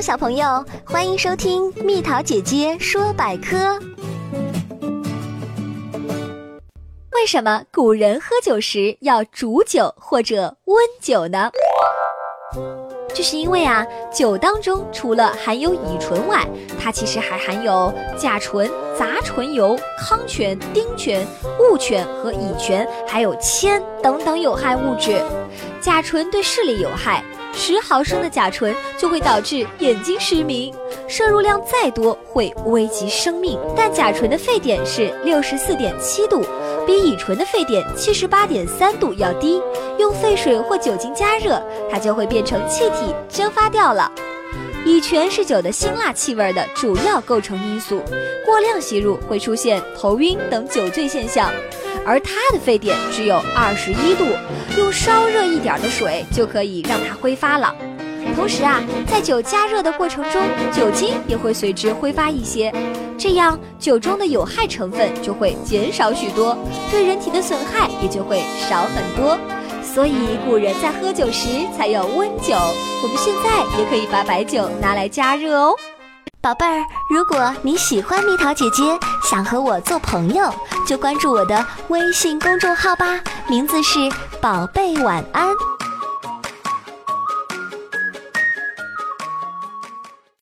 小朋友，欢迎收听蜜桃姐姐说百科。为什么古人喝酒时要煮酒或者温酒呢？这是因为啊，酒当中除了含有乙醇外，它其实还含有甲醇、杂醇油、糠醛、丁醛、戊醛和乙醛，还有铅等等有害物质。甲醇对视力有害，十毫升的甲醇就会导致眼睛失明，摄入量再多会危及生命。但甲醇的沸点是六十四点七度。比乙醇的沸点七十八点三度要低，用沸水或酒精加热，它就会变成气体蒸发掉了。乙醛是酒的辛辣气味的主要构成因素，过量吸入会出现头晕等酒醉现象，而它的沸点只有二十一度，用稍热一点的水就可以让它挥发了。同时啊，在酒加热的过程中，酒精也会随之挥发一些，这样酒中的有害成分就会减少许多，对人体的损害也就会少很多。所以古人在喝酒时才有温酒，我们现在也可以把白酒拿来加热哦。宝贝儿，如果你喜欢蜜桃姐姐，想和我做朋友，就关注我的微信公众号吧，名字是宝贝晚安。